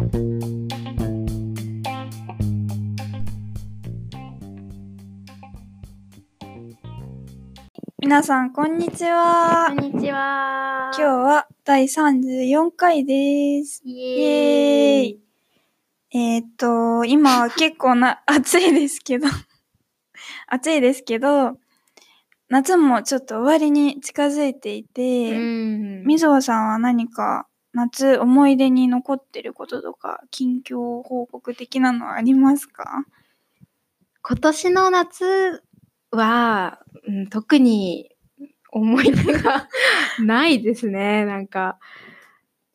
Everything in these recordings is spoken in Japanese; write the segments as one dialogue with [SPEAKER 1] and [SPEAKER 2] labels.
[SPEAKER 1] 皆さん、こんにちは。
[SPEAKER 2] こんにちは。
[SPEAKER 1] 今日は第34回です。
[SPEAKER 2] イ
[SPEAKER 1] イエーイ。えーっと、今は結構な、暑いですけど、暑いですけど、夏もちょっと終わりに近づいていて、
[SPEAKER 2] うん。
[SPEAKER 1] みぞさんは何か夏思い出に残ってることとか、近況報告的なのはありますか？
[SPEAKER 2] 今年の夏は、うん、特に思い出がないですね。なんか、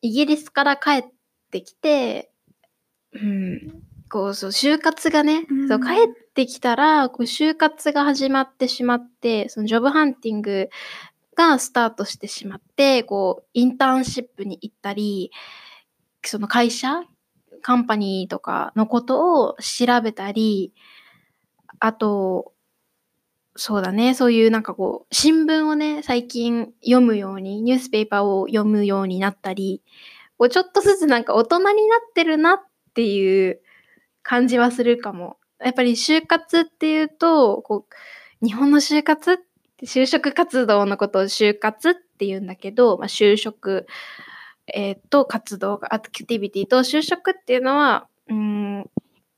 [SPEAKER 2] イギリスから帰ってきて、うん、こう、そう、就活がね、
[SPEAKER 1] うん
[SPEAKER 2] そう帰ってきたら、こう就活が始まってしまって、そのジョブハンティングがスタートしてしまって、こう、インターンシップに行ったり、その会社カンパニーとかのことを調べたり、あと、そうだね、そういうなんかこう、新聞をね、最近読むように、ニュースペーパーを読むようになったり、こうちょっとずつなんか大人になってるなっていう感じはするかも。やっぱり就活っていうと、こう、日本の就活って就職活動のことを就活って言うんだけど、まあ、就職、えーと活動、アクティビティと就職っていうのは、うん、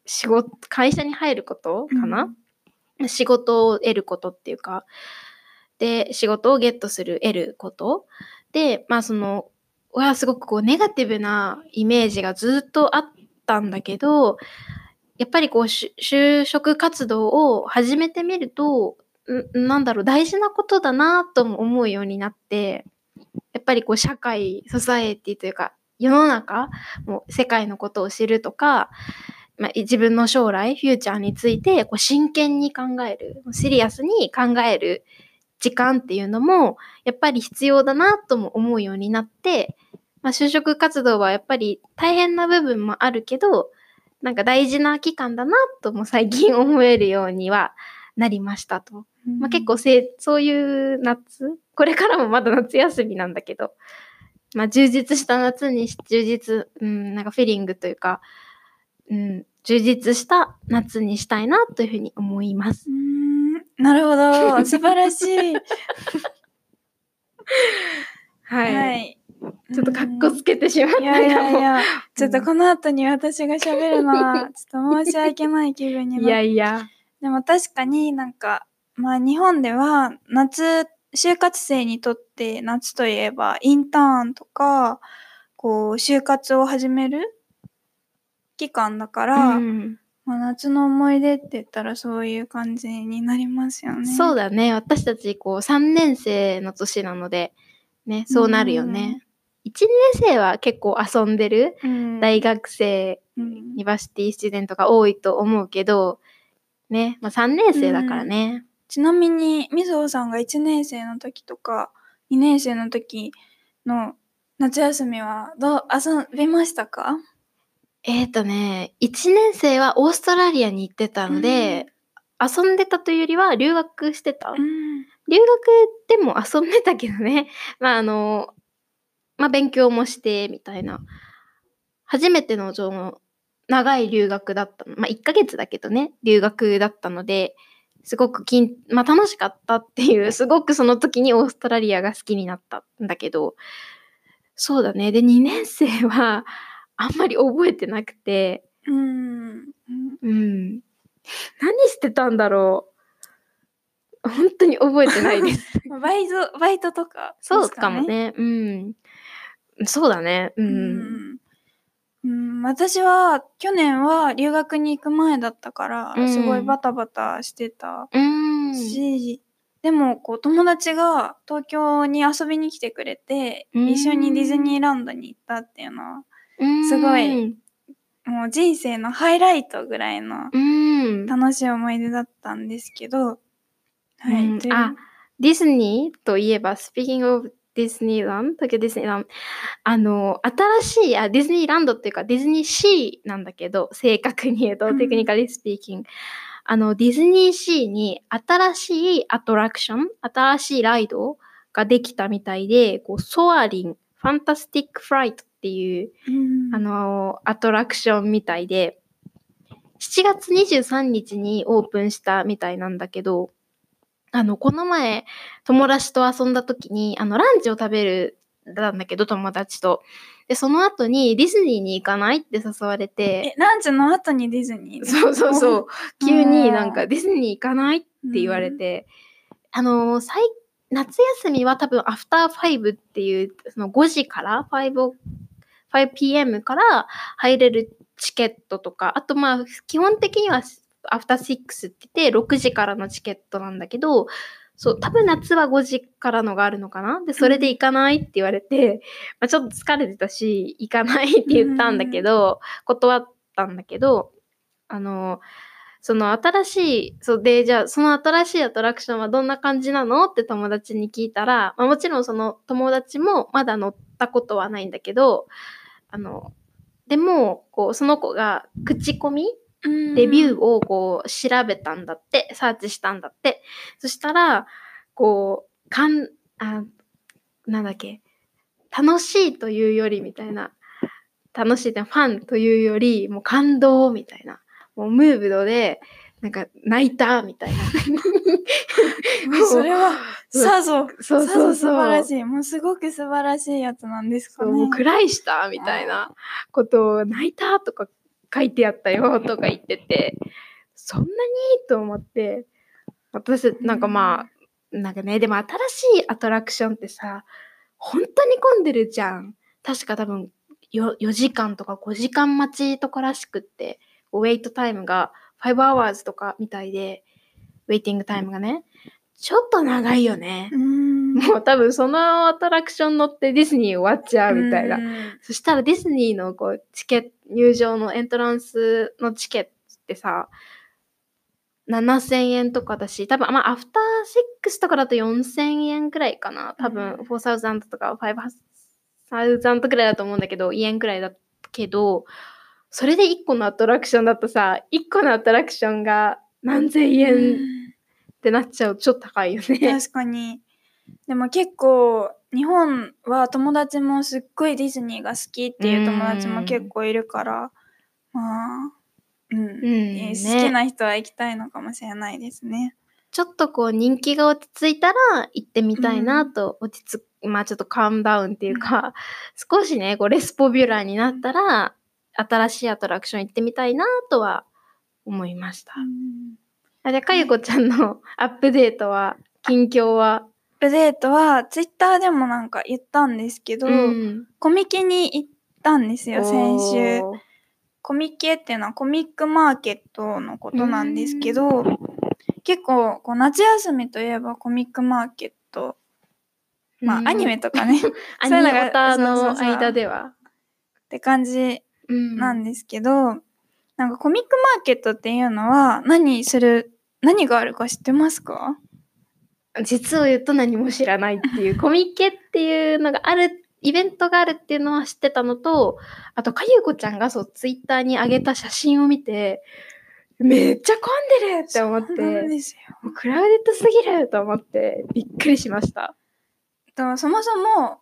[SPEAKER 2] 仕事、会社に入ることかな、仕事を得ることっていうか、で、仕事をゲットする、得ること。で、まあその、はすごくこうネガティブなイメージがずっとあったんだけど、やっぱりこうし就職活動を始めてみると、んなんだろう、大事なことだなとも思うようになって、やっぱりこう社会、ソサエティというか、世の中、もう世界のことを知るとか、まあ、自分の将来、フューチャーについてこう真剣に考える、シリアスに考える時間っていうのも、やっぱり必要だなとも思うようになって、まあ、就職活動はやっぱり大変な部分もあるけど、なんか大事な期間だなとも最近思えるようにはなりましたと。まあ、結構せそういう夏、これからもまだ夏休みなんだけど、まあ、充実した夏にし、充実、うん、なんかフィリングというか、うん、充実した夏にしたいなというふうに思います
[SPEAKER 1] う。ーんなるほど。素晴らしい。
[SPEAKER 2] は。
[SPEAKER 1] はいい。
[SPEAKER 2] ちょっとかっこつけてしまった
[SPEAKER 1] いやいやい
[SPEAKER 2] か
[SPEAKER 1] や、ちょっとこの後に私が喋るのは、ちょっと申し訳ない気分に
[SPEAKER 2] も。
[SPEAKER 1] なっ
[SPEAKER 2] いやいや。
[SPEAKER 1] でも確かになんか、まあ日本では夏、就活生にとって夏といえばインターンとか、こう、就活を始める期間だから、
[SPEAKER 2] うん
[SPEAKER 1] まあ、夏の思い出って言ったらそういう感じになりますよね。
[SPEAKER 2] そうだね。私たち、こう、3年生の年なので、ね、そうなるよね。1年生は結構遊んでる
[SPEAKER 1] うん。
[SPEAKER 2] 大学生、
[SPEAKER 1] うん
[SPEAKER 2] university student が多いと思うけど、ね、まあ3年生だからね。
[SPEAKER 1] ちなみに、みずほさんが1年生の時とか、2年生の時の夏休みはどう遊びましたか？
[SPEAKER 2] えっ、とね、1年生はオーストラリアに行ってたので、遊んでたというよりは留学してた。
[SPEAKER 1] うん。
[SPEAKER 2] 留学でも遊んでたけどね。まああの、まあ勉強もしてみたいな。初めての長い留学だったの。まあ1ヶ月だけどね、留学だったので、すごくきん、まあ楽しかったっていう、すごくその時にオーストラリアが好きになったんだけど、そうだね。で、2年生はあんまり覚えてなくて、
[SPEAKER 1] うん。
[SPEAKER 2] うん。何してたんだろう。本当に覚えてないです。
[SPEAKER 1] バイト、バイトとか、
[SPEAKER 2] そうかも。ね。うん。そうだね。う。
[SPEAKER 1] うんん。うん、私は去年は留学に行く前だったから、
[SPEAKER 2] うん
[SPEAKER 1] すごいバタバタしてた
[SPEAKER 2] うん。
[SPEAKER 1] し、でもこう友達が東京に遊びに来てくれて、
[SPEAKER 2] うん
[SPEAKER 1] 一緒にディズニーランドに行ったっていうのは、すごい。もう人生のハイライトぐらいの
[SPEAKER 2] うん。
[SPEAKER 1] 楽しい思い出だったんですけど、はい。う
[SPEAKER 2] うんあ、ディズニーといえば、Speaking of ディズニーランド、東京ディズニーランド、あの、新しい、あ、ディズニーランドっていうか、ディズニーシーなんだけど、正確に言うと、
[SPEAKER 1] うん
[SPEAKER 2] テクニカリスピーキング。あの、ディズニーシーに新しいアトラクション、新しいライドができたみたいで、こう、ソアリン、ファンタスティックフライトっっていう、
[SPEAKER 1] うん。
[SPEAKER 2] あの、アトラクションみたいで、7月23日にオープンしたみたいなんだけど、あの、この前、友達と遊んだ時に、あの、ランチを食べる、なんだけど、友達と。で、その後にディズニーに行かないって誘われて、
[SPEAKER 1] え、ランチの後にディズニー
[SPEAKER 2] そうそうそう。急になんか
[SPEAKER 1] うん
[SPEAKER 2] ディズニー行かないって言われて、あのー、最夏休みは多分アフターファイブっていう、その5時から5を 5pm から入れるチケットとか、あとまあ基本的にはアフターシックスって言って6時からのチケットなんだけど、そう、多分夏は5時からのがあるのかな？で、それで行かないって言われて、まあ、ちょっと疲れてたし、行かないって言ったんだけど、断ったんだけど、あの、その新しい、そうで、じゃあその新しいアトラクションはどんな感じなの？って友達に聞いたら、まあ、もちろんその友達もまだ乗ったことはないんだけど、あの、でも、こう、その子が口コミレビューをこう調べたんだって、サーチしたんだって。そしたら、こう、かん、あ、なんだっけ、楽しいというよりみたいな、楽しいってファンというより、もう感動みたいな、もうムーブドで、なんか泣いたみたいな。
[SPEAKER 1] う んそれは、さぞ、
[SPEAKER 2] そうそう
[SPEAKER 1] 素晴らしい。もうすごく素晴らしいやつなんですかね。
[SPEAKER 2] もうクライしたみたいなことを泣いたとか書いてあったよとか言ってて、そんなに？と思って、私、なんかまあ、なんかね、でも新しいアトラクションってさ、本当に混んでるじゃん。確か多分よ4時間とか5時間待ちとからしくって、ウェイトタイムが5 hours とかみたいで、ウェイティングタイムがね、ちょっと長いよね。
[SPEAKER 1] うん。
[SPEAKER 2] もう多分そのアトラクション乗ってディズニー終わっちゃうみたいな
[SPEAKER 1] う。ん
[SPEAKER 2] そしたらディズニーのこうチケット、入場のエントランスのチケットってさ、7000円とかだし、多分まあアフターシックスとかだと4000円くらいかな。多分
[SPEAKER 1] うん
[SPEAKER 2] 4000とか5000くらいだと思うんだけど、イエンくらいだけど、それで1個のアトラクションだとさ、1個のアトラクションが何千円ってなっちゃうとちょっと高いよね。
[SPEAKER 1] 確かに。でも結構、日本は友達もすっごいディズニーが好きっていう友達も結構いるから、まあ、うん。
[SPEAKER 2] うん
[SPEAKER 1] えー
[SPEAKER 2] ね
[SPEAKER 1] 好きな人は行きたいのかもしれないですね。
[SPEAKER 2] ちょっとこう人気が落ち着いたら行ってみたいなと落ち着く、まあちょっとカームダウンっていうか、少しね、こうレスポビュラーになったら、新しいアトラクション行ってみたいなとは思いました。あじゃあ、かゆこちゃんの アップデートは、近況は、
[SPEAKER 1] アップデートは、ツイッターでもなんか言ったんですけど、
[SPEAKER 2] ん。
[SPEAKER 1] コミケに行ったんですよ、先週。コミケっていうのはコミックマーケットのことなんですけど、結構こう夏休みといえばコミックマーケット、まあ、
[SPEAKER 2] うん。
[SPEAKER 1] アニメとかね。っ
[SPEAKER 2] アニ
[SPEAKER 1] そういうのが
[SPEAKER 2] オタの間では。
[SPEAKER 1] て感じ
[SPEAKER 2] うん。
[SPEAKER 1] なんですけど、なんかコミックマーケットっていうのは何する何があるか知ってますか？
[SPEAKER 2] 実を言うと何も知らないっていう、コミケっていうのがある、イベントがあるっていうのは知ってたのと、あと、かゆこちゃんがそう、ツイッターに上げた写真を見て、めっちゃ混んでるって思って、クラウデッドすぎると思って、びっくりしました。
[SPEAKER 1] とそもそも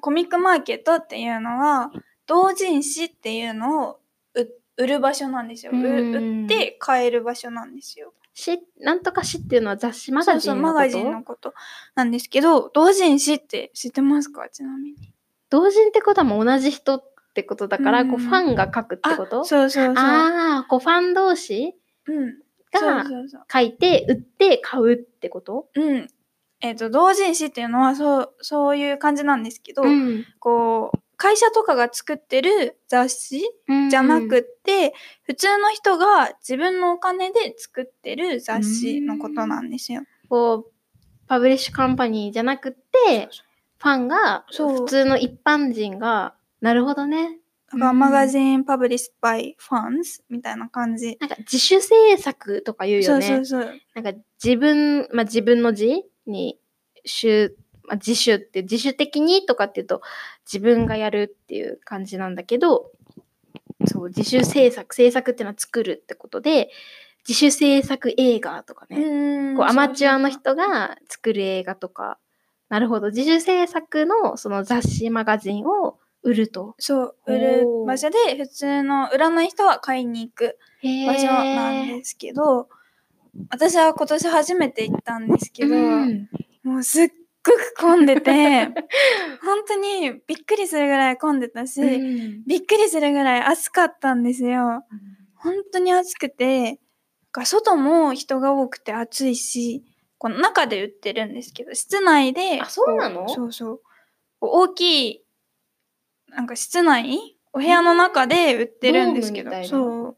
[SPEAKER 1] コミックマーケットっていうのは同人誌っていうのを売売る場所なんですよ。売って買える場所なんですよ。
[SPEAKER 2] し、なんとかしっていうのは雑誌、マガジンのこと？
[SPEAKER 1] そうそうマガジンのことなんですけど同人誌って知ってますか？ちなみに。
[SPEAKER 2] 同人ってことはもう同じ人ってことだから、
[SPEAKER 1] うん
[SPEAKER 2] こう、ファンが書くってこと？
[SPEAKER 1] そうそうそう。
[SPEAKER 2] ああ、こう、ファン同士？
[SPEAKER 1] うん。
[SPEAKER 2] が。書いて、売って買うってこと？
[SPEAKER 1] うん。えっ、と同人誌っていうのはそうそういう感じなんですけど、
[SPEAKER 2] ん。
[SPEAKER 1] こう会社とかが作ってる雑誌じゃなくって、普通の人が自分のお金で作ってる雑誌のことなんですよ。
[SPEAKER 2] こう、パブリッシュカンパニーじゃなくて、ファンが、
[SPEAKER 1] そう
[SPEAKER 2] 普通の一般人が、なるほどね。
[SPEAKER 1] だから
[SPEAKER 2] うん
[SPEAKER 1] magazine published by fans みたいな感じ。
[SPEAKER 2] なんか自主制作とか言う
[SPEAKER 1] そう
[SPEAKER 2] よね。
[SPEAKER 1] そうそう。
[SPEAKER 2] なんか自分、まあ、自分の字に、主、まあ、自主って、自主的にとかっていうと、自分がやるっていう感じなんだけど、そう、自主制作、制作っていうのは作るってことで、自主制作映画とかね。
[SPEAKER 1] うん。
[SPEAKER 2] こうアマチュアの人が作る映画とか、なるほど、自主制作のその雑誌 magazine を売ると。
[SPEAKER 1] そう、売る場所で、普通の売らない人は買いに行く
[SPEAKER 2] へ
[SPEAKER 1] 場所なんですけど、私は今年初めて行ったんですけど、
[SPEAKER 2] うん。
[SPEAKER 1] もうすっごく混んでて、本当にびっくりするぐらい混んでたし、
[SPEAKER 2] うん
[SPEAKER 1] びっくりするぐらい暑かったんですよ。本当に暑くて、外も人が多くて暑いし、この中で売ってるんですけど、室内で、
[SPEAKER 2] あそうなの？
[SPEAKER 1] こそうそう。大きい、なんか室内？お部屋の中で売ってるんですけどそう。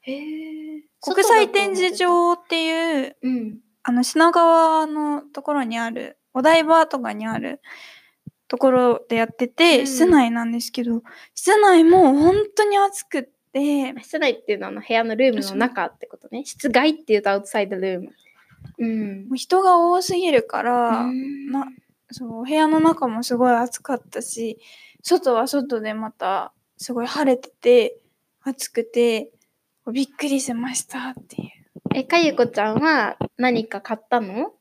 [SPEAKER 2] へえ。
[SPEAKER 1] 国際展示場っていう、
[SPEAKER 2] うん。
[SPEAKER 1] あの品川のところにある、お台場とかにあるところでやってて、
[SPEAKER 2] うん。
[SPEAKER 1] 室内なんですけど、室内も本当に暑くって、
[SPEAKER 2] 室内っていうのはあの部屋のルームの中ってことね。室外っていうとアウトサイドルーム。うん。
[SPEAKER 1] もう人が多すぎるから、
[SPEAKER 2] うん。
[SPEAKER 1] なそうお部屋の中もすごい暑かったし外は外でまたすごい晴れてて暑くてびっくりしましたっていう
[SPEAKER 2] え、かゆこちゃんは何か買ったの？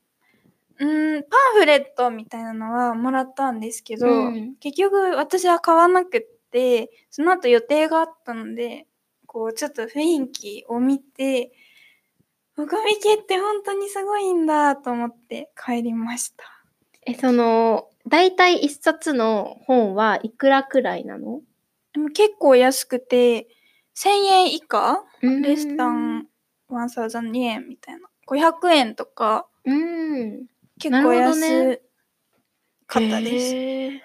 [SPEAKER 1] うーんパンフレットみたいなのはもらったんですけど、
[SPEAKER 2] うん。
[SPEAKER 1] 結局私は買わなくってその後予定があったのでこうちょっと雰囲気を見てコミケって本当にすごいんだと思って帰りました。
[SPEAKER 2] え、その、大体一冊の本はいくらくらいなの？
[SPEAKER 1] でも結構安くて1000円以下
[SPEAKER 2] うん
[SPEAKER 1] レスタン1000円みたいな500円とか
[SPEAKER 2] うん。
[SPEAKER 1] 結構安
[SPEAKER 2] ね
[SPEAKER 1] かったです。
[SPEAKER 2] へー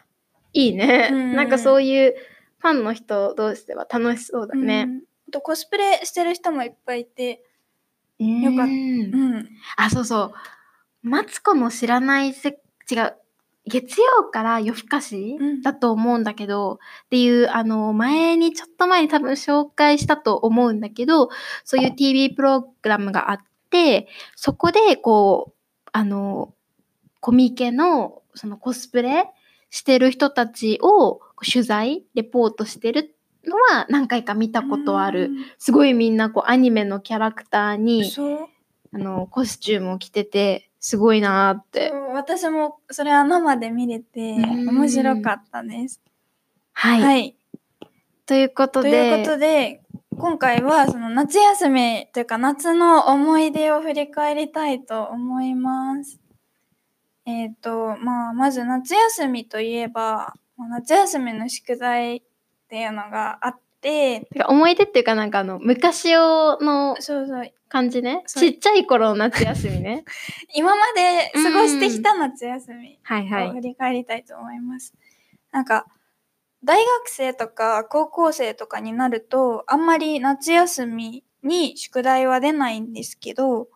[SPEAKER 2] いいね、
[SPEAKER 1] うん
[SPEAKER 2] なんかそういうファンの人同士では楽しそうだ
[SPEAKER 1] う
[SPEAKER 2] ね。
[SPEAKER 1] んあとコスプレしてる人もいっぱいいて、
[SPEAKER 2] よ
[SPEAKER 1] かった
[SPEAKER 2] うん
[SPEAKER 1] うん、
[SPEAKER 2] あ、そうそう。マツコの知らないせ、違う。月曜から夜更かし、
[SPEAKER 1] うん
[SPEAKER 2] だと思うんだけど、っていう、あの、前に、ちょっと前に多分紹介したと思うんだけど、そういう TV プログラムがあって、そこで、こう、あの、コミケの、そのコスプレしてる人たちを取材、レポートしてるのは何回か見たことある。すごいみんなこうアニメのキャラクター
[SPEAKER 1] うん。
[SPEAKER 2] にあのコスチュームを着ててすごいなーって。
[SPEAKER 1] 私もそれは生で見れて
[SPEAKER 2] うん
[SPEAKER 1] 面白かったです。
[SPEAKER 2] はい。
[SPEAKER 1] はい。
[SPEAKER 2] ということ
[SPEAKER 1] と
[SPEAKER 2] で、
[SPEAKER 1] いうことで今回はその夏休みというか夏の思い出を振り返りたいと思います。えっ、とまあまず夏休みといえばまあ夏休みの宿題っていうのがあって
[SPEAKER 2] 思い出っていうかなんかあの昔用の
[SPEAKER 1] そうそう
[SPEAKER 2] 感じね。ちっちゃい頃の夏休みね。
[SPEAKER 1] 今まで過ごしてきた夏休み
[SPEAKER 2] はいはい。
[SPEAKER 1] を振り返りたいと思います。なんか大学生とか高校生とかになるとあんまり夏休みに宿題は出ないんですけど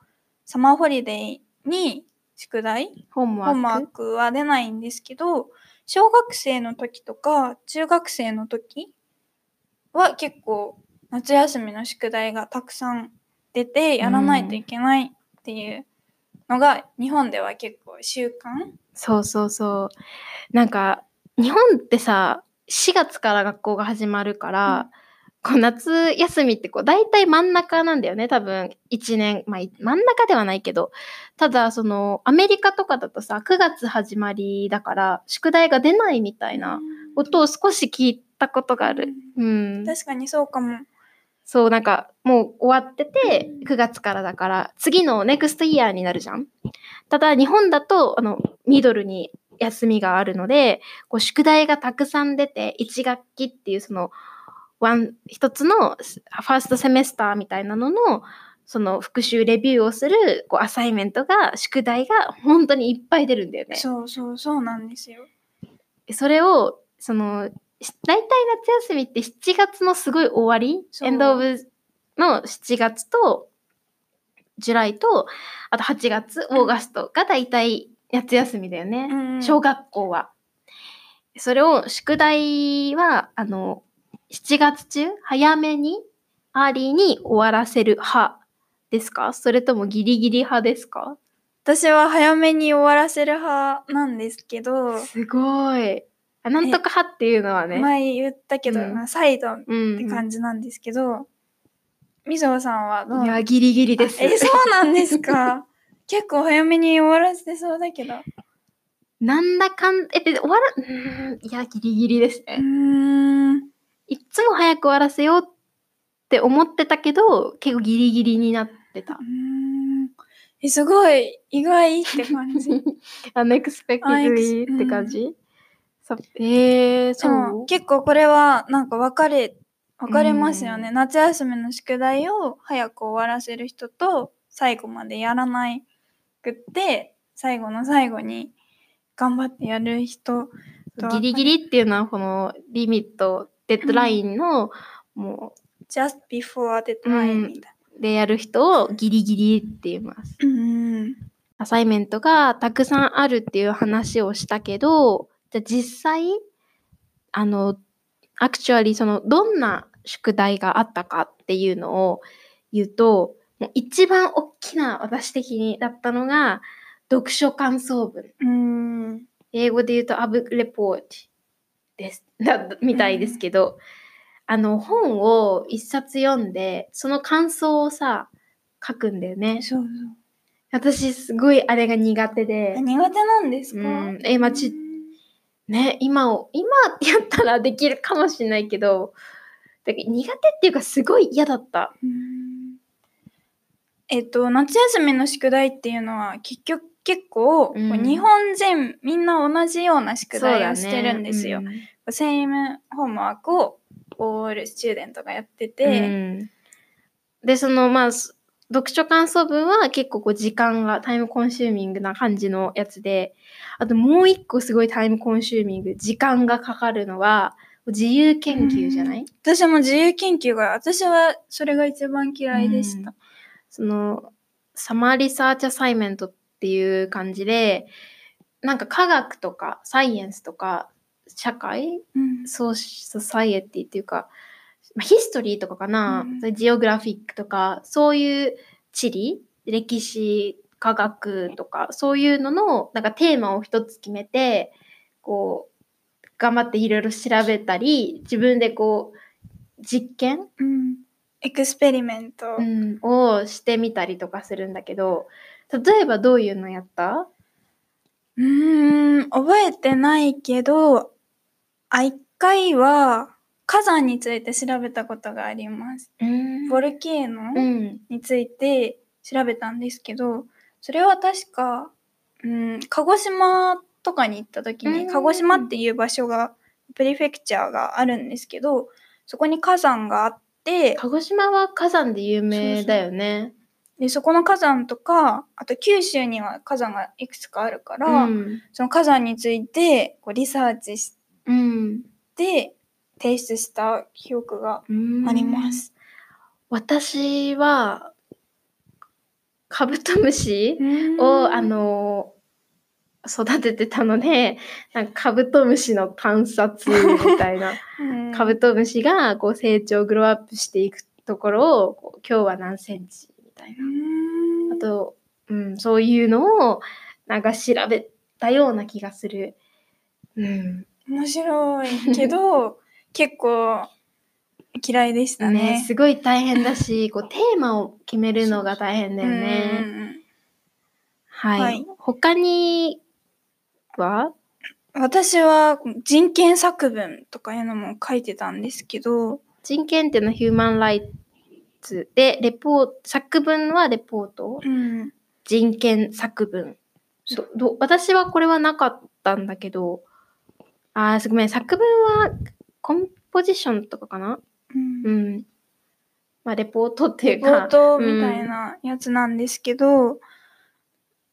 [SPEAKER 1] サマーホリデーに宿題。
[SPEAKER 2] ホームワーク
[SPEAKER 1] は出ないんですけど小学生の時とか中学生の時は結構夏休みの宿題がたくさん出てやらないといけないっていうのが日本では結構習慣。
[SPEAKER 2] そうそうそう。なんか日本ってさ4月から学校が始まるから、こう夏休みってこう大体真ん中なんだよね多分。1年まあい真ん中ではないけど。ただそのアメリカとかだとさ9月始まりだから宿題が出ないみたいなことを少し聞いたことがある。うん、
[SPEAKER 1] 確かにそうかも。
[SPEAKER 2] そうなんかもう終わってて
[SPEAKER 1] うん
[SPEAKER 2] 9月からだから次のネクストイヤーになるじゃん。ただ日本だとあのミドルに休みがあるのでこう宿題がたくさん出て1学期っていうそのワン一つのファーストセメスターみたいなののその復習レビューをするこうアサイメントが宿題が本当にいっぱい出るんだよね。
[SPEAKER 1] そうそうそうなんですよ。
[SPEAKER 2] それをそのし大体夏休みって7月のすごい終わり？エンドオブの7月とジュライとあと8月オーガストが大体夏休みだよね、
[SPEAKER 1] うん
[SPEAKER 2] 小学校は。それを宿題はあの7月中？早めに early に終わらせる派ですか？それともギリギリ派ですか？
[SPEAKER 1] 私は早めに終わらせる派なんですけど、
[SPEAKER 2] すごい。あなんとか派っていうのはね。
[SPEAKER 1] 前言ったけど、
[SPEAKER 2] うん
[SPEAKER 1] まあ、サイドっ
[SPEAKER 2] うん
[SPEAKER 1] て感じなんですけど、みぞさんはどう？
[SPEAKER 2] いや、ギリギリです。
[SPEAKER 1] え、そうなんですか？結構早めに終わらせてそうだけど。
[SPEAKER 2] なんだかん、え、別に終わら、ん、いや、ギリギリです
[SPEAKER 1] う
[SPEAKER 2] ね。いっつも早く終わらせようって思ってたけど、結構ギリギリになってた
[SPEAKER 1] うー。んえ、すごい意外って感じ。
[SPEAKER 2] unexpectedly って感じ、さえー、そ
[SPEAKER 1] そう？
[SPEAKER 2] う
[SPEAKER 1] 結構これはなんか分かれ分かれますよね、
[SPEAKER 2] うん。
[SPEAKER 1] 夏休みの宿題を早く終わらせる人と最後までやらないくって最後の最後に頑張ってやる人と
[SPEAKER 2] ギリギリっていうのはこのリミット、デッドラインの、も
[SPEAKER 1] just before time みたいう
[SPEAKER 2] でやる人をギリギリって言います。
[SPEAKER 1] な。うん。
[SPEAKER 2] アサイメントがたくさんあるっていう話をしたけど、じゃあ実際、あの、アクチュアリその、どんな宿題があったかっていうのを言うと、もう一番大きな私的にだったのが、読書感想文。
[SPEAKER 1] うん
[SPEAKER 2] 英語で言うとアブレポートです。だみたいですけど、あの本を一冊読んで、その感想をさ、書くんだよね。
[SPEAKER 1] そう
[SPEAKER 2] 私すごいあれが苦手
[SPEAKER 1] そう
[SPEAKER 2] で。
[SPEAKER 1] 苦手なんですか、
[SPEAKER 2] うんえまあちね、今を、今やったらできるかもしれないけど、だ苦手っていうかすごい嫌だった。
[SPEAKER 1] うん。えっと夏休みの宿題っていうのは結局結構、
[SPEAKER 2] うん。
[SPEAKER 1] 日本人みんな同じような宿題をしてるんですよ。
[SPEAKER 2] うん。
[SPEAKER 1] same ho mework を all stu dent がやって
[SPEAKER 2] う
[SPEAKER 1] て、
[SPEAKER 2] ん。で、そのまあ、す読書感想文は結構こう時間が time consuming な感じのやつで、あともう一個すごい time consuming、時間がかかるのは自由研究じゃない、
[SPEAKER 1] 私も自由研究が私はそれが一番嫌いでした。
[SPEAKER 2] その summer research assignment っていう感じで、なんか科学とか science とか社会？
[SPEAKER 1] うん。
[SPEAKER 2] so society っていうか、まあ、 history とかかな、
[SPEAKER 1] うん。
[SPEAKER 2] geographic とか、そういう地理、歴史、科学とか、そういうのの、なんかテーマを一つ決めて、こう、頑張っていろいろ調べたり、自分でこう、実験、
[SPEAKER 1] うん。エクスペリメント、
[SPEAKER 2] うん、をしてみたりとかするんだけど、例えばどういうのやった？
[SPEAKER 1] うーん、覚えてないけど、あ、一回は火山について調べたことがあります。
[SPEAKER 2] うん
[SPEAKER 1] ボルケーノ
[SPEAKER 2] うん。
[SPEAKER 1] について調べたんですけど、それは確か、うん、鹿児島とかに行った時に、
[SPEAKER 2] うん
[SPEAKER 1] 鹿児島っていう場所が、プリフェクチャーがあるんですけど、そこに火山があって、
[SPEAKER 2] 鹿児島は火山で有名だよね。
[SPEAKER 1] で、そこの火山とか、あと九州には火山がいくつかあるから、
[SPEAKER 2] うん。
[SPEAKER 1] その火山についてこうリサーチし
[SPEAKER 2] うん。
[SPEAKER 1] て提出した記憶が
[SPEAKER 2] うん
[SPEAKER 1] あります。
[SPEAKER 2] 私は、カブトムシを、あの、育ててたので、なんかカブトムシの観察みたいな。
[SPEAKER 1] うん、
[SPEAKER 2] カブトムシがこう成長、グローアップしていくところを、今日は何センチみたいな。
[SPEAKER 1] うん
[SPEAKER 2] あと、うん、そういうのをなんか調べたような気がする。うん。
[SPEAKER 1] 面白いけど 結構嫌いでした
[SPEAKER 2] ね、
[SPEAKER 1] ね。
[SPEAKER 2] すごい大変だし、こうテーマを決めるのが大変だよ
[SPEAKER 1] うん
[SPEAKER 2] ね。はい。
[SPEAKER 1] はい
[SPEAKER 2] 他には？
[SPEAKER 1] 私は人権作文とかいうのも書いてたんですけど、
[SPEAKER 2] 人権っていうのはヒューマンライツで、レポート、作文はレポート、
[SPEAKER 1] うん、
[SPEAKER 2] 人権作文。どど私はこれはなかったんだけど、あー、ごめん、作文はコンポジションとかかな？
[SPEAKER 1] うん。
[SPEAKER 2] うん。まあ、レポートっていう
[SPEAKER 1] レポー
[SPEAKER 2] か、
[SPEAKER 1] トみたいなやつなんですけど、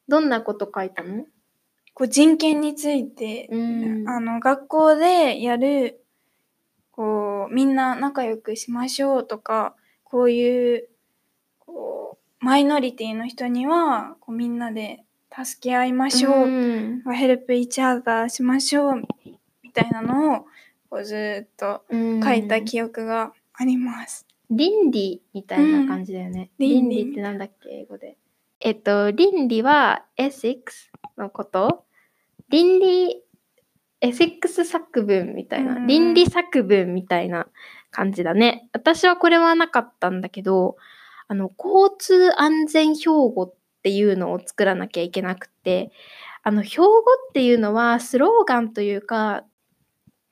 [SPEAKER 2] どんなこと書いたの？
[SPEAKER 1] こう人権について
[SPEAKER 2] うん。
[SPEAKER 1] あの学校でやるこうみんな仲良くしましょうとかこういうこうマイノリティの人にはこうみんなで助け合いましょう、
[SPEAKER 2] ん。
[SPEAKER 1] ヘルプイチャーダーしましょうみたいなのをこうずーっと書いた記憶があります。
[SPEAKER 2] 倫理みたいな感じだよね。
[SPEAKER 1] うん倫理
[SPEAKER 2] ってなんだっけ、英語で。えっと、倫理はエシックスのこと？倫理、エシックス作文みたいな。
[SPEAKER 1] うん
[SPEAKER 2] 倫理作文みたいな感じだね。私はこれはなかったんだけど、あの、交通安全標語っていうのを作らなきゃいけなくて、あの、標語っていうのはスローガンというか、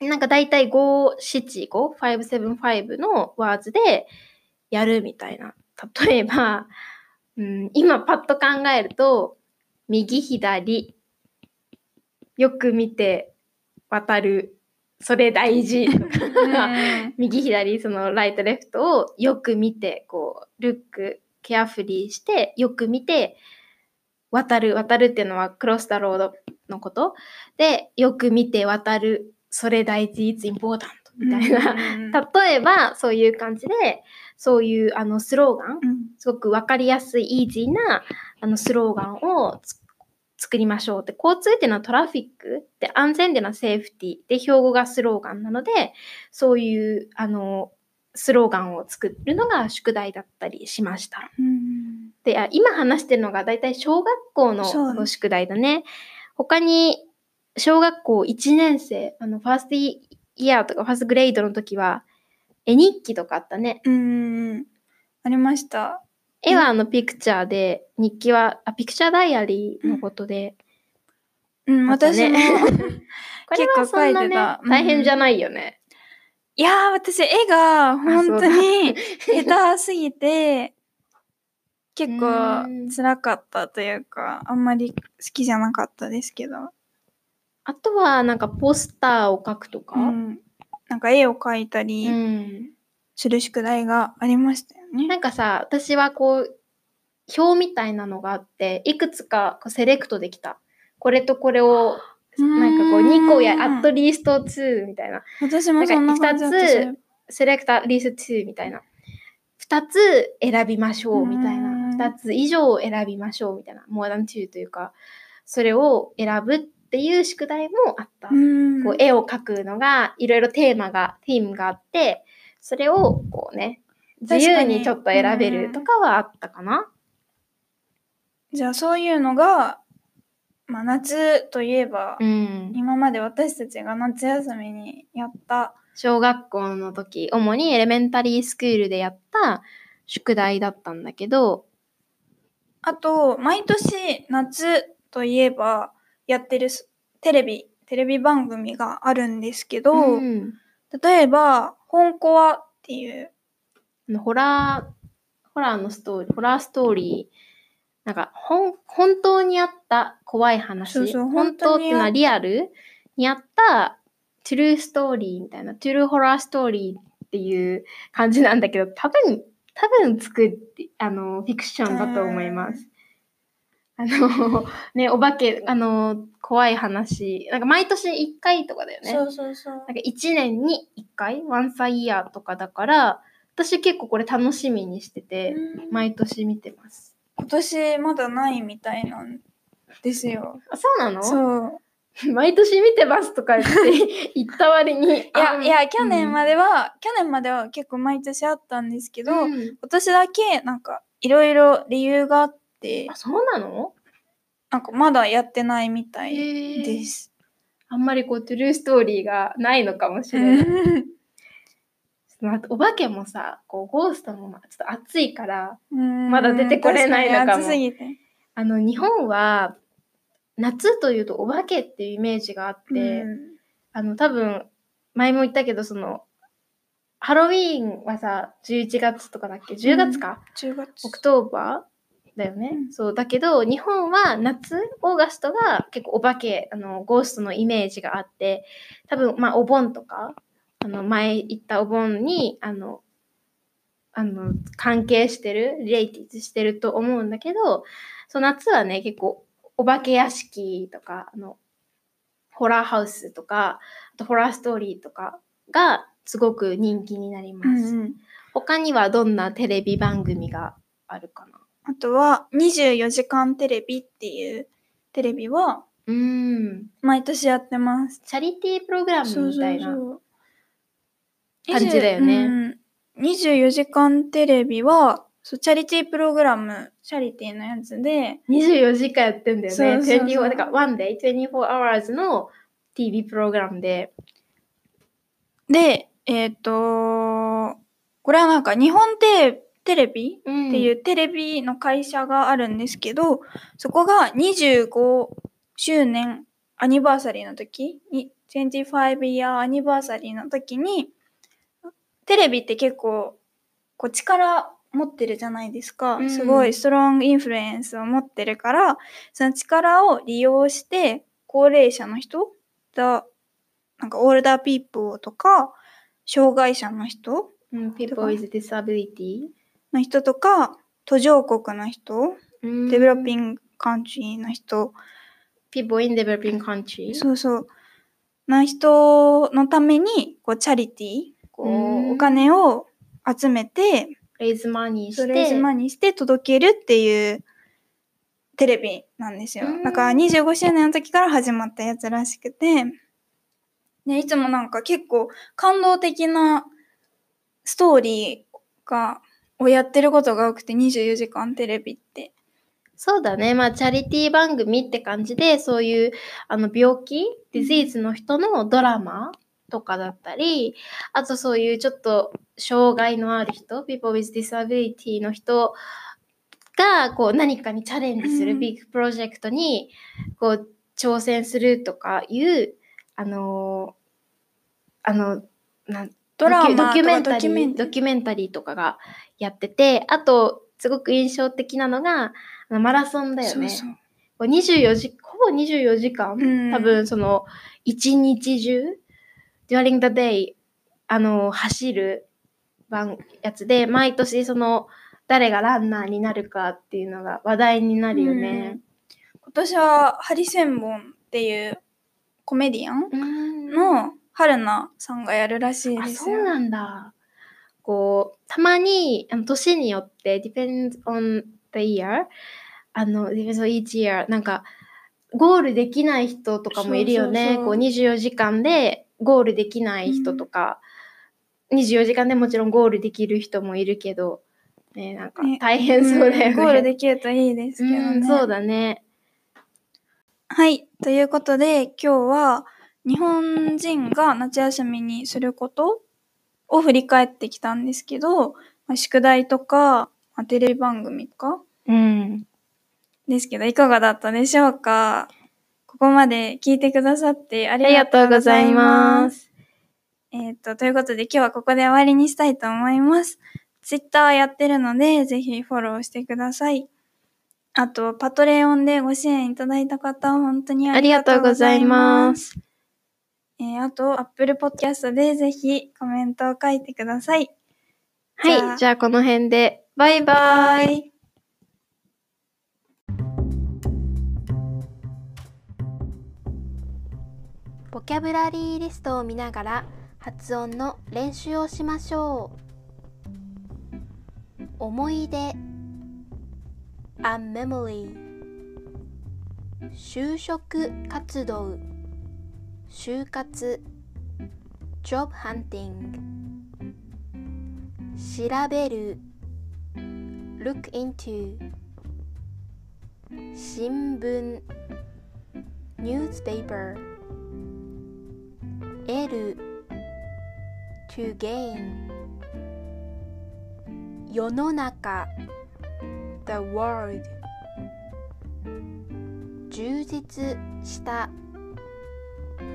[SPEAKER 2] なんか大体5、7、5、5、7、5のワーズでやるみたいな。例えば、うん、今パッと考えると、右左、よく見て渡る、それ大事、右左そのライトレフトをよく見てこうルックケアフリーしてよく見て渡る渡るっていうのはクロスタロードのことでよく見て渡るそれ大事？it's important みたいな、例えばそういう感じでそういうあのスローガン
[SPEAKER 1] うん。
[SPEAKER 2] すごくわかりやすいイージーなあのスローガンをつ作りましょうって交通っていうのはトラフィックで安全でのはセーフティで標語がスローガンなのでそういうあのスローガンを作るのが宿題だったりしました。
[SPEAKER 1] うん。
[SPEAKER 2] であ今話してるのが大体小学校の宿題だね。他に小学校1年生あのファーストイヤーとかファーストグレードの時は絵日記とかあったね。
[SPEAKER 1] うんありました。
[SPEAKER 2] 絵はあのピクチャーで、日記は、あ、ピクチャーダイアリーのことで。
[SPEAKER 1] うん、
[SPEAKER 2] あった
[SPEAKER 1] 私も。結構書いてた、うん
[SPEAKER 2] 大変じゃないよね。
[SPEAKER 1] いやー、私、絵が本当に下手すぎて、結
[SPEAKER 2] う
[SPEAKER 1] 構
[SPEAKER 2] ん
[SPEAKER 1] 辛かったというか、あんまり好きじゃなかったですけど。
[SPEAKER 2] あとは、なんかポスターを描くとか？
[SPEAKER 1] うん、なんか絵を描いた
[SPEAKER 2] う
[SPEAKER 1] り
[SPEAKER 2] ん
[SPEAKER 1] する宿題がありましたよね。
[SPEAKER 2] なんかさ、私はこう、表みたいなのがあって、いくつかこうセレクトできた。これとこれを、なんかこう2個や、アットリースト2みたいな。
[SPEAKER 1] 私もそんな感じだったし
[SPEAKER 2] なんかセレクターリース2みたいな。2つ選びましょうみたいな。
[SPEAKER 1] うん
[SPEAKER 2] 2つ以上選びましょうみたいな。more than two というか、それを選ぶっていう宿題もあった。
[SPEAKER 1] うん
[SPEAKER 2] こう絵を描くのが、いろいろテーマが、テーマがあって、それをこうね、自由にちょっと選べるとかはあったかな。
[SPEAKER 1] じゃあそういうのが、まあ、夏といえば、
[SPEAKER 2] うん。
[SPEAKER 1] 今まで私たちが夏休みにやった
[SPEAKER 2] 小学校の時、主にエレメンタリースクールでやった宿題だったんだけど、
[SPEAKER 1] あと毎年夏といえばやってるすテレビテレビ番組があるんですけど、
[SPEAKER 2] うん
[SPEAKER 1] 例えば「本コア」っていう
[SPEAKER 2] ホラー、ホラーのストーリー、ホラーストーリー、なんか、ほん、本当にあった怖い話。
[SPEAKER 1] そうそう
[SPEAKER 2] 本当っていうのはリアルにあったトゥルーストーリーみたいな、トゥルーホラーストーリーっていう感じなんだけど、多分、多分作って、あの、フィクションだと思います。あの、ね、お化け、あの、怖い話、なんか毎年1回とかだよね。
[SPEAKER 1] そうそうそう。
[SPEAKER 2] なんか1年に1回、once a year とかだから、私結構これ楽しみにしてて、毎年見てます。
[SPEAKER 1] 今年まだないみたいなんですよ。
[SPEAKER 2] あ、そうなの？
[SPEAKER 1] そう。
[SPEAKER 2] 毎年見てますとか言って 言った割に。
[SPEAKER 1] いやいや去年までは、去年までは結構毎年あったんですけど、
[SPEAKER 2] うん。
[SPEAKER 1] 今年だけなんかいろいろ理由があって。
[SPEAKER 2] あ、そうなの？
[SPEAKER 1] なんかまだやってないみたいです。
[SPEAKER 2] あんまりこう、 true story がないのかもしれない。そのお化けもさ、こう、ゴーストもまあちょっと暑いから、まだ出てこれないのかも。
[SPEAKER 1] 確に暑すぎて。
[SPEAKER 2] あの、日本は、夏というとお化けっていうイメージがあって、
[SPEAKER 1] うん。
[SPEAKER 2] あの、多分、前も言ったけど、その、ハロウィーンはさ、11月とかだっけ ?10 月か、
[SPEAKER 1] 10月。
[SPEAKER 2] Octoberだよね、
[SPEAKER 1] うん。
[SPEAKER 2] そう、だけど、日本は夏、オーガストが結構お化け、あの、ゴーストのイメージがあって、多分、まあ、お盆とか、あの、前言ったお盆に、あの、あの、関係してる、リレイティズしてると思うんだけど、そう、夏はね、結構、お化け屋敷とか、あの、ホラーハウスとか、あとホラーストーリーとかがすごく人気になります。
[SPEAKER 1] うんうん。
[SPEAKER 2] 他にはどんなテレビ番組があるかな？
[SPEAKER 1] あとは24時間テレビっていうテレビは
[SPEAKER 2] うーん。
[SPEAKER 1] 毎年やってます。
[SPEAKER 2] チャリティープログラムみたいな。
[SPEAKER 1] う
[SPEAKER 2] 感じだよね
[SPEAKER 1] うん24時間テレビはそうチャリティープログラム、チャリティーのやつで、
[SPEAKER 2] 24時間やってんだよね。
[SPEAKER 1] そうそうそう
[SPEAKER 2] 24だから one day, 24 hours の TV プログラムで。
[SPEAKER 1] で、えっ、と、これはなんか日本テテレビ
[SPEAKER 2] うん。
[SPEAKER 1] っていうテレビの会社があるんですけど、そこが25周年アニバーサリーの時に25 year アニバーサリーの時にテレビって結構こう力持ってるじゃないですか、
[SPEAKER 2] うん。
[SPEAKER 1] すごいストロングインフルエンスを持ってるからその力を利用して高齢者の人だなんかオールダーピープルとか障害者の人
[SPEAKER 2] うん、people with disability。
[SPEAKER 1] の人とか途上国の人、
[SPEAKER 2] うん
[SPEAKER 1] デベロッピングカントリーの人、
[SPEAKER 2] people in developing countries。
[SPEAKER 1] そうそうの人のためにこうチャリティーこう、
[SPEAKER 2] うん
[SPEAKER 1] お金を集めて
[SPEAKER 2] レイズマニーして。
[SPEAKER 1] それをマにして届けるっていうテレビなんですよ
[SPEAKER 2] うん。
[SPEAKER 1] だから25周年の時から始まったやつらしくて、で、いつもなんか結構感動的なストーリーが、をやってることが多くて24時間テレビって。
[SPEAKER 2] そうだね。まあ、チャリティー番組って感じで、そういう、あの、病気、ディジーズの人のドラマとかだったり、あとそういうちょっと障害のある人、people with disability の人が、こう、何かにチャレンジす
[SPEAKER 1] うん
[SPEAKER 2] るビッグプロジェクトに、こう、挑戦するとかいう、あのーあの、なん
[SPEAKER 1] ドラマ
[SPEAKER 2] ドキュメン
[SPEAKER 1] とか
[SPEAKER 2] タリー、ドキュメンタリーとかがやってて、あと、すごく印象的なのが、マラソンだよね。
[SPEAKER 1] そうそう
[SPEAKER 2] こう24時、ほぼ24時間、
[SPEAKER 1] うん
[SPEAKER 2] 多分その、一日中、during the day、あの、走る番、やつで、毎年その、誰がランナーになるかっていうのが話題になるよね。
[SPEAKER 1] 今年はハリセンボンっていうコメディアン
[SPEAKER 2] うん
[SPEAKER 1] の春菜さんがやるらしい
[SPEAKER 2] あ、
[SPEAKER 1] ですよ。
[SPEAKER 2] そうなんだ。こう、たまに、あの年によって、depends on the year, あの、depends on each year, なんか、ゴールできない人とかもいるよね。
[SPEAKER 1] そうそうそう
[SPEAKER 2] こう、24時間でゴールできない人とか、24時間でもちろんゴールできる人もいるけど、ね、なんか
[SPEAKER 1] ね
[SPEAKER 2] 大変そうだよね。
[SPEAKER 1] んゴールできるといいですけどね。
[SPEAKER 2] うん、そうだね。
[SPEAKER 1] はい。ということで、今日は日本人が夏休みにすることを振り返ってきたんですけど、まあ、宿題とか、まあ、テレビ番組とか
[SPEAKER 2] うん。
[SPEAKER 1] ですけど、いかがだったでしょうか？ここまで聞いてくださってあり
[SPEAKER 2] が
[SPEAKER 1] がとうご
[SPEAKER 2] ざい
[SPEAKER 1] ま。
[SPEAKER 2] ますす。
[SPEAKER 1] えっ、と、ということで今日はここで終わりにしたいと思います。ツイッターやってるので、ぜひフォローしてください。あと、パトレオンでご支援いただいた方、本当にあ
[SPEAKER 2] あり
[SPEAKER 1] りが
[SPEAKER 2] がとうございま
[SPEAKER 1] す。
[SPEAKER 2] す。
[SPEAKER 1] えーあと、Apple Podcast でぜひコメントを書いてください。
[SPEAKER 2] はい。じゃあ、この辺で、バイバイ。
[SPEAKER 1] イ。
[SPEAKER 3] ボキャブラリーリストを見ながら発音の練習をしましょう思い出 a memory 就職活動就活 job hunting 調べる look into 新聞 newspaper 得る to gain 世の中 the world 充実した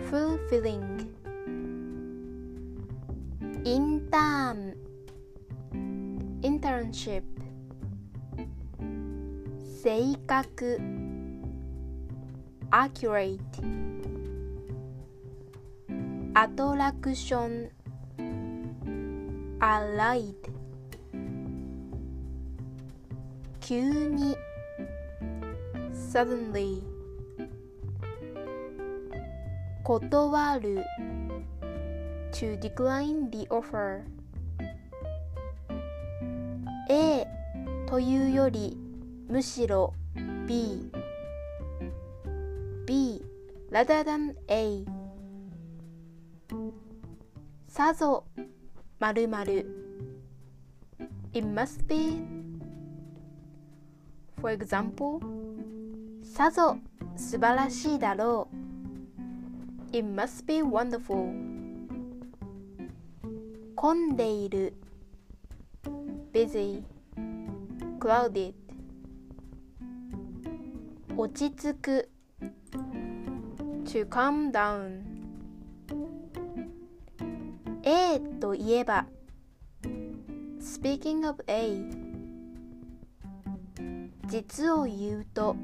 [SPEAKER 3] fulfilling インターン internship 正確 accurate アトラクション a ride 急に suddenly 断る to decline the offer A というよりむしろ B B rather than A さぞまるまる It must be For example さぞ素晴らしいだろう It must be wonderful 混んでいる busy crowded 落ち着く to calm down A といえば Speaking of A 実を言うと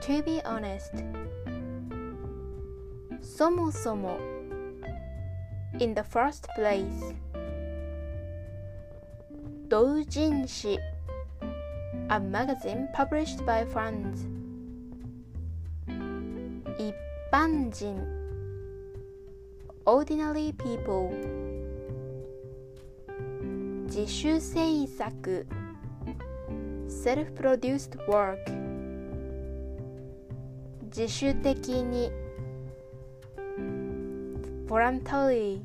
[SPEAKER 3] To be honest そもそも In the first place 同人誌 A magazine published by friends 一般人 Ordinary people 自主制作 Self-produced work 自主的に voluntary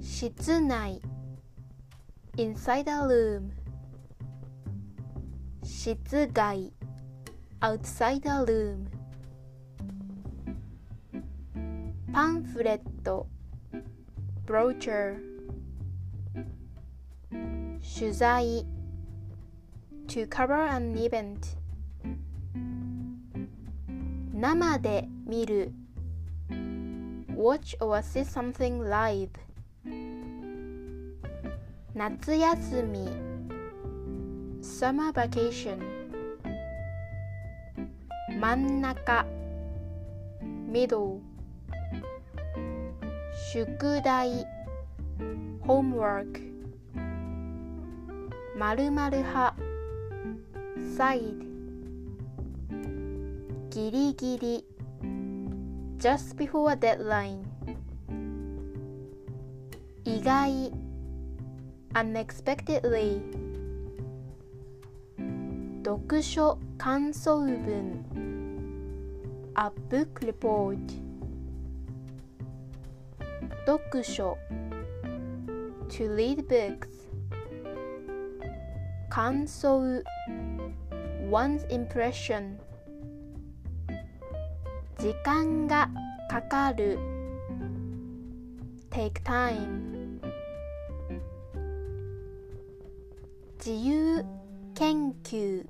[SPEAKER 3] 室内 Inside a room 室外 Outside a room パンフレット Brochure 取材 To cover an event 生で見る Watch or see something live 夏休み Summer vacation 真ん中 Middle 宿題 Homework 〇〇派 Side ギリギリ Just before a deadline 意外 Unexpectedly 読書感想文 A book report 読書 To read books 感想 One's impression 時間がかかる Take time 自由研究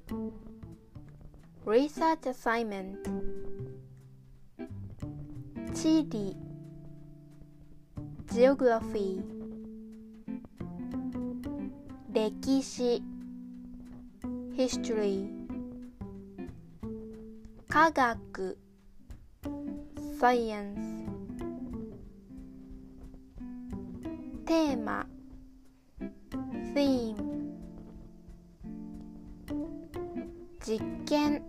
[SPEAKER 3] Research assignment 地理 Geography 歴史 History 科学 Science テーマ Theme 実験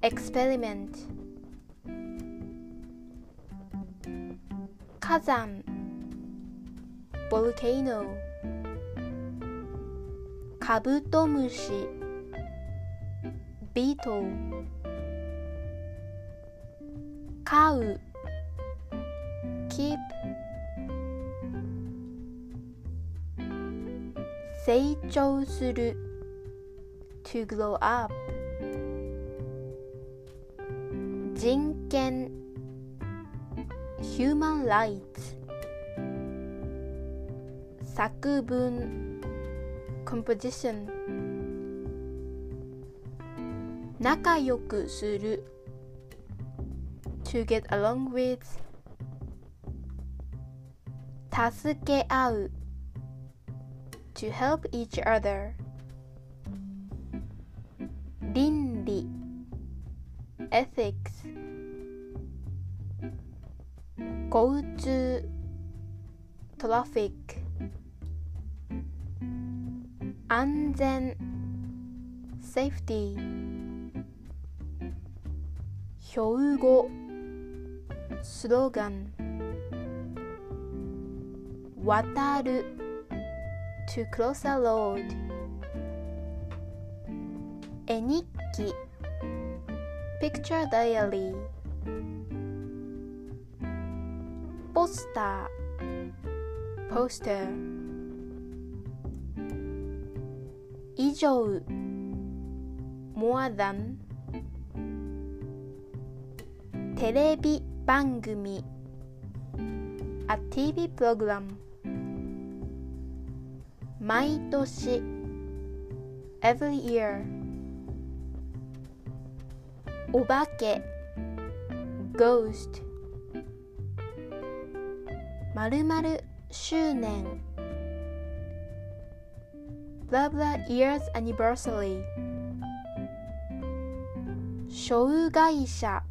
[SPEAKER 3] Experiment 火山 Volcano カブトムシ Beetle 飼う Keep 成長する To grow up 人権 Human rights 作文 Composition 仲良くする To get along with 助け合う To help each other 倫理 Ethics 交通 Traffic 安全 Safety 標語 スローガン渡る To cross a road 絵日記 Picture diary ポスター Poster 以上 More than テレビ番組 A TV program 毎年 Every year お化け Ghost 〇〇周年 Blah blah years anniversary 障害者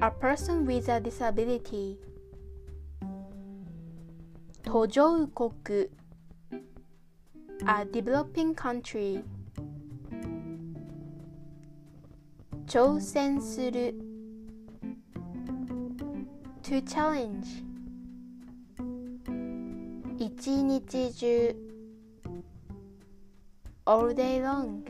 [SPEAKER 3] A person with a disability 途上国 A developing country 挑戦する To challenge 一日中 All day long